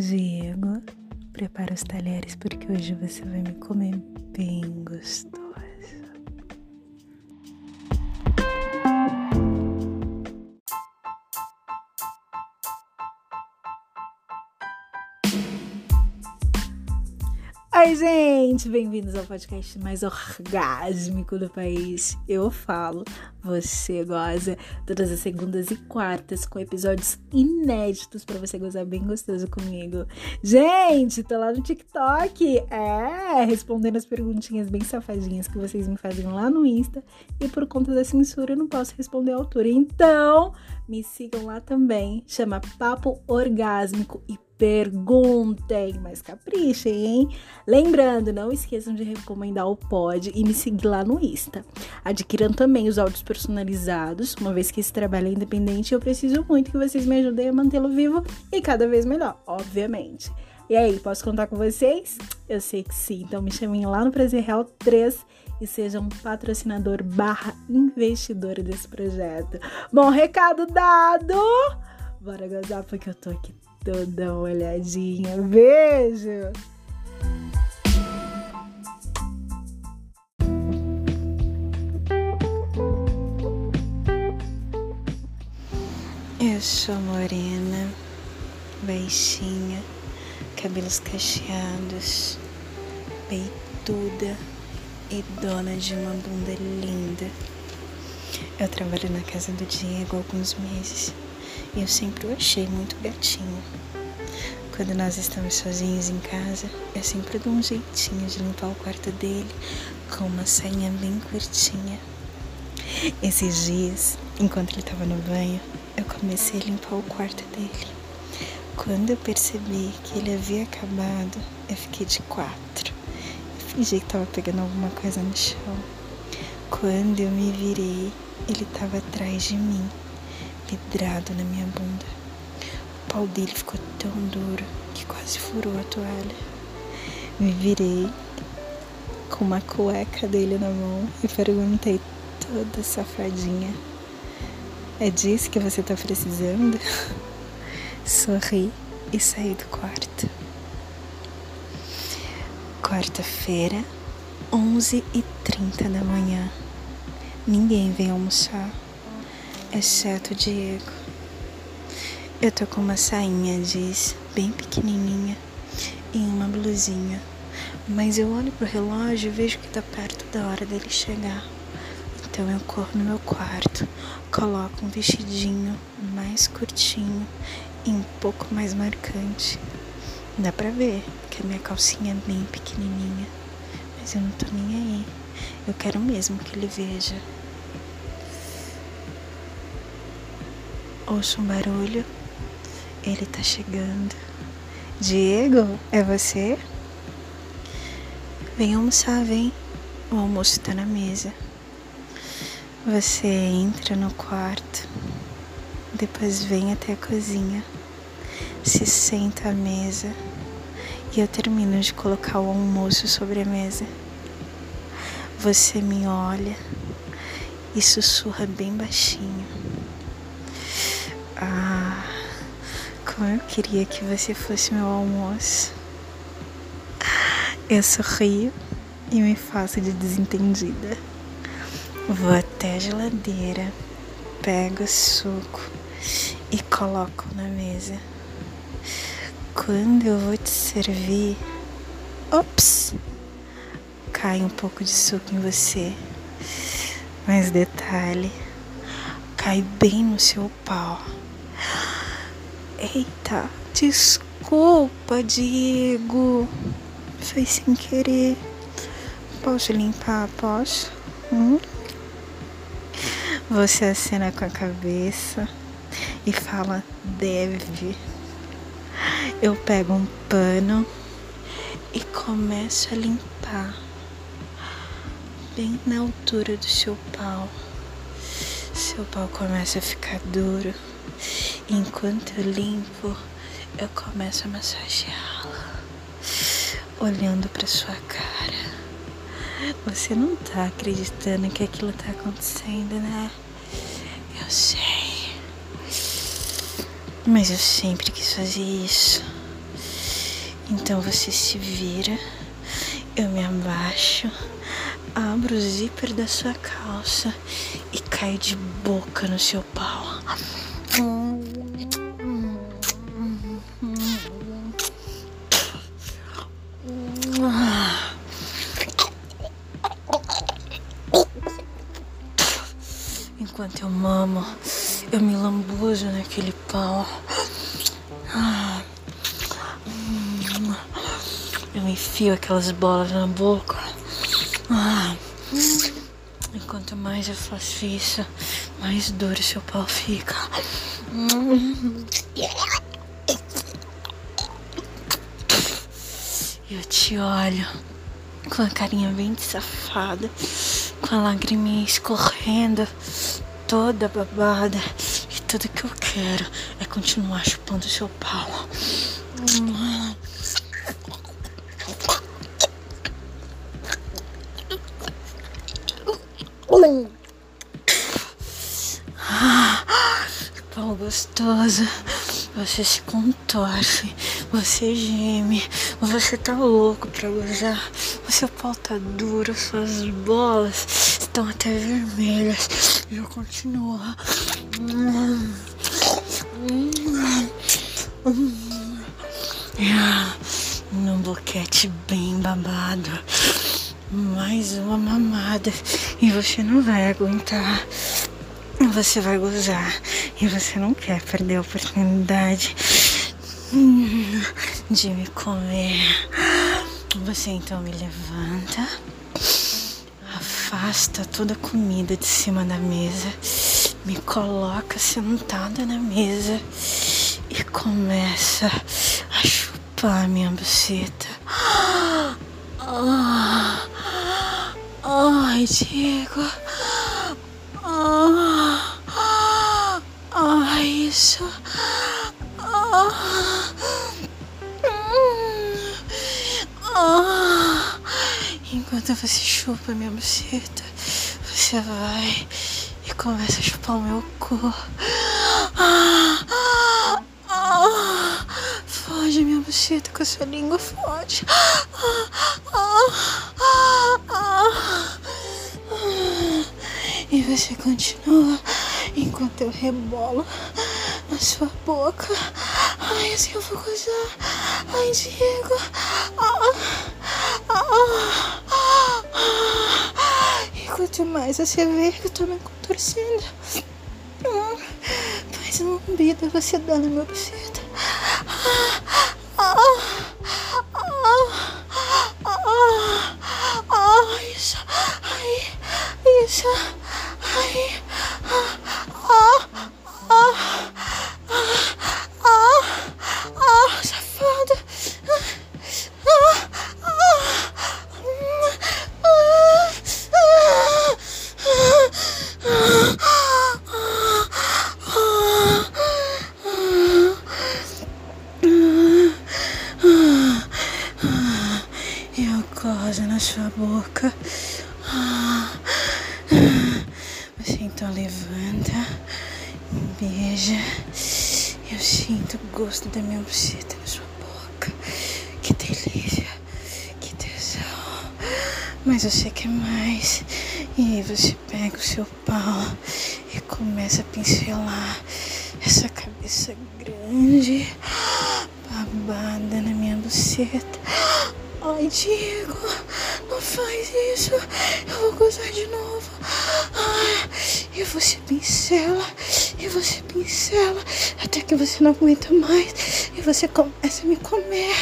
Diego, prepara os talheres porque hoje você vai me comer bem gostoso. Oi, gente! Bem-vindos ao podcast mais orgásmico do país. Eu falo, você goza todas as segundas e quartas com episódios inéditos para você gozar bem gostoso comigo. Gente, tô lá no TikTok, é, respondendo as perguntinhas bem safadinhas que vocês me fazem lá no Insta e por conta da censura eu não posso responder a altura. Então, me sigam lá também, chama Papo Orgásmico e perguntem, mas caprichem, hein? Lembrando, não esqueçam de recomendar o pod e me seguir lá no Insta. Adquiram também os áudios personalizados, uma vez que esse trabalho é independente, eu preciso muito que vocês me ajudem a mantê-lo vivo e cada vez melhor, obviamente. E aí, posso contar com vocês? Eu sei que sim, então me chamem lá no Prazer Real 3 e seja um patrocinador barra investidor desse projeto. Bom, recado dado! Bora gozar porque eu tô aqui toda olhadinha. Beijo! Eu sou morena, baixinha, cabelos cacheados, peituda e dona de uma bunda linda. Eu trabalho na casa do Diego há alguns meses e eu sempre o achei muito gatinho. Quando nós estamos sozinhos em casa, eu sempre dou um jeitinho de limpar o quarto dele com uma sainha bem curtinha. Esses dias, enquanto ele estava no banho, eu comecei a limpar o quarto dele. Quando eu percebi que ele havia acabado, eu fiquei de quatro. Eu fingi que estava pegando alguma coisa no chão. Quando eu me virei, ele estava atrás de mim pedrado na minha bunda. O pau dele ficou tão duro que quase furou a toalha. Me virei com uma cueca dele na mão e perguntei toda safadinha: É disso que você tá precisando? Sorri e saí do quarto. Quarta-feira, 11h30 da manhã. Ninguém vem almoçar exceto o Diego. Eu tô com uma sainha jeans bem pequenininha e uma blusinha, mas eu olho pro relógio e vejo que tá perto da hora dele chegar. Então eu corro no meu quarto, coloco um vestidinho mais curtinho e um pouco mais marcante. Dá pra ver que a minha calcinha é bem pequenininha, mas eu não tô nem aí. Eu quero mesmo que ele veja Ouço um barulho. Ele tá chegando. Diego, é você? Vem almoçar, vem. O almoço tá na mesa. Você entra no quarto, depois vem até a cozinha, se senta à mesa e eu termino de colocar o almoço sobre a mesa. Você me olha e sussurra bem baixinho. Eu queria que você fosse meu almoço. Eu sorrio e me faço de desentendida. Vou até a geladeira, pego suco e coloco na mesa. Quando eu vou te servir, ops, cai um pouco de suco em você. Mas detalhe, cai bem no seu pau. Eita, desculpa, Diego. Foi sem querer. Posso limpar? Posso? Hum? Você acena com a cabeça e fala deve. Eu pego um pano e começo a limpar bem na altura do seu pau. Seu pau começa a ficar duro Enquanto eu limpo, eu começo a massageá-la, olhando para sua cara. Você não tá acreditando que aquilo tá acontecendo, né? Eu sei. Mas eu sempre quis fazer isso. Então você se vira, eu me abaixo, abro o zíper da sua calça e caio de boca no seu pau. Enquanto eu mamo, eu me lambuzo naquele pau. Eu enfio aquelas bolas na boca. E quanto mais eu faço isso, mais duro seu pau fica. Eu te olho com a carinha bem safada, com a lagriminha escorrendo, toda babada. E tudo que eu quero é continuar chupando seu pau. pau gostoso. Você se contorce, você geme, você tá louco pra gozar. O seu pau tá duro, suas bolas estão até vermelhas. Eu continuo. Num boquete bem babado. Mais uma mamada. E você não vai aguentar. Você vai gozar e você não quer perder a oportunidade de me comer. Você então me levanta, afasta toda a comida de cima da mesa, me coloca sentada na mesa e começa a chupar minha buceta. Ai, Diego. Enquanto você chupa minha buceta, você vai e começa a chupar o meu corpo. Foge minha buceta com a sua língua, foge. E você continua enquanto eu rebolo na sua boca. Ai, assim eu vou gozar. Ai, Diego. Ah, ah, ah, e quanto mais você vê que eu tô me contorcendo, mais uma lambida você dá na minha. Ah, ah, ah, ah, ah, isso. Ai, isso. Gosto da minha buceta na sua boca. Que delícia, que tesão. Mas você quer mais. E aí você pega o seu pau e começa a pincelar essa cabeça grande, babada na minha buceta. Ai, Diego, não faz isso. Eu vou gozar de novo. Ai, e você pincela, você pincela, até que você não aguenta mais. E você começa a me comer.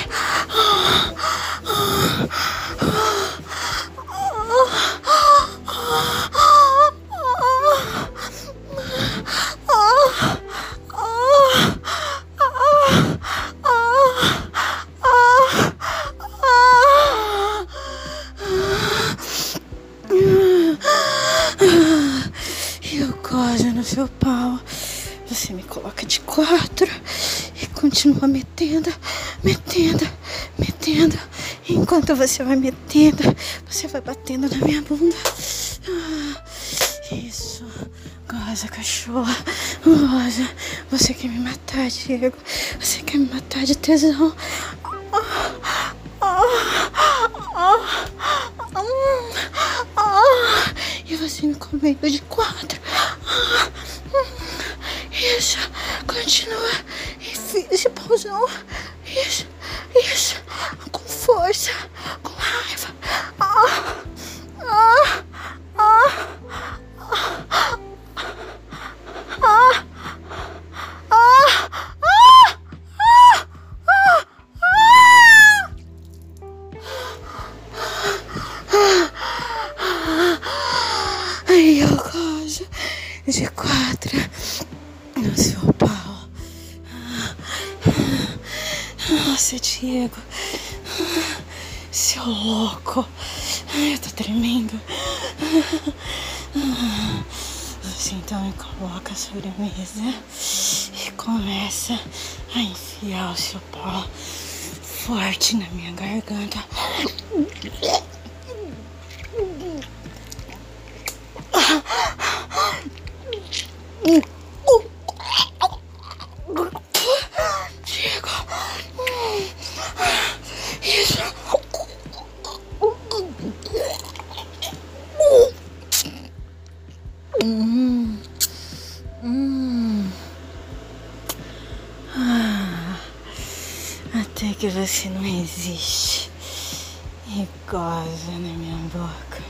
Ah, ah, ah, continua metendo, metendo, metendo. Enquanto você vai metendo, você vai batendo na minha bunda. Ah, isso. Goza, cachorro. Goza. Você quer me matar, Diego. Você quer me matar de tesão. Ah, Ah, ah, e você me comendo de quatro. Isso, continua. Enfia esse pauzão. Isso, isso, com força, louco, eu tô tremendo. Você então me coloca a mesa e começa a enfiar o seu pau forte na minha garganta. Você não existe e goza na minha boca.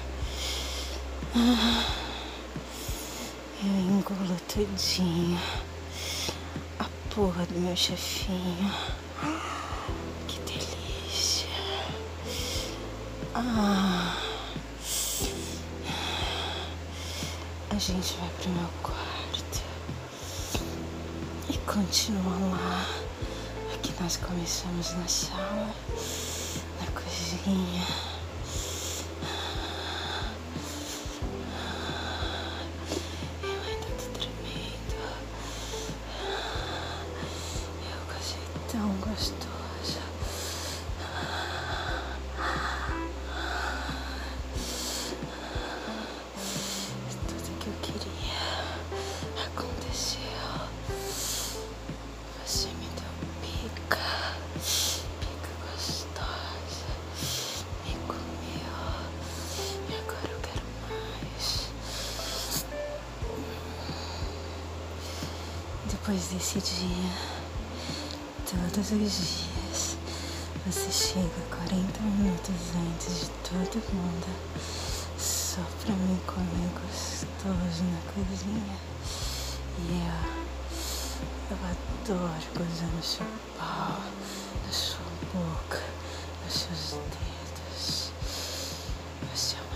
Eu engulo tudinho. A porra do meu chefinho. Que delícia. Ah. A gente vai pro meu quarto e continua lá. Nós começamos na sala, na cozinha. Depois desse dia, todos os dias, você chega 40 minutos antes de todo mundo, só pra mim comer gostoso na cozinha. E eu, eu adoro gozar no seu pau, na sua boca, nos seus dedos, no seu é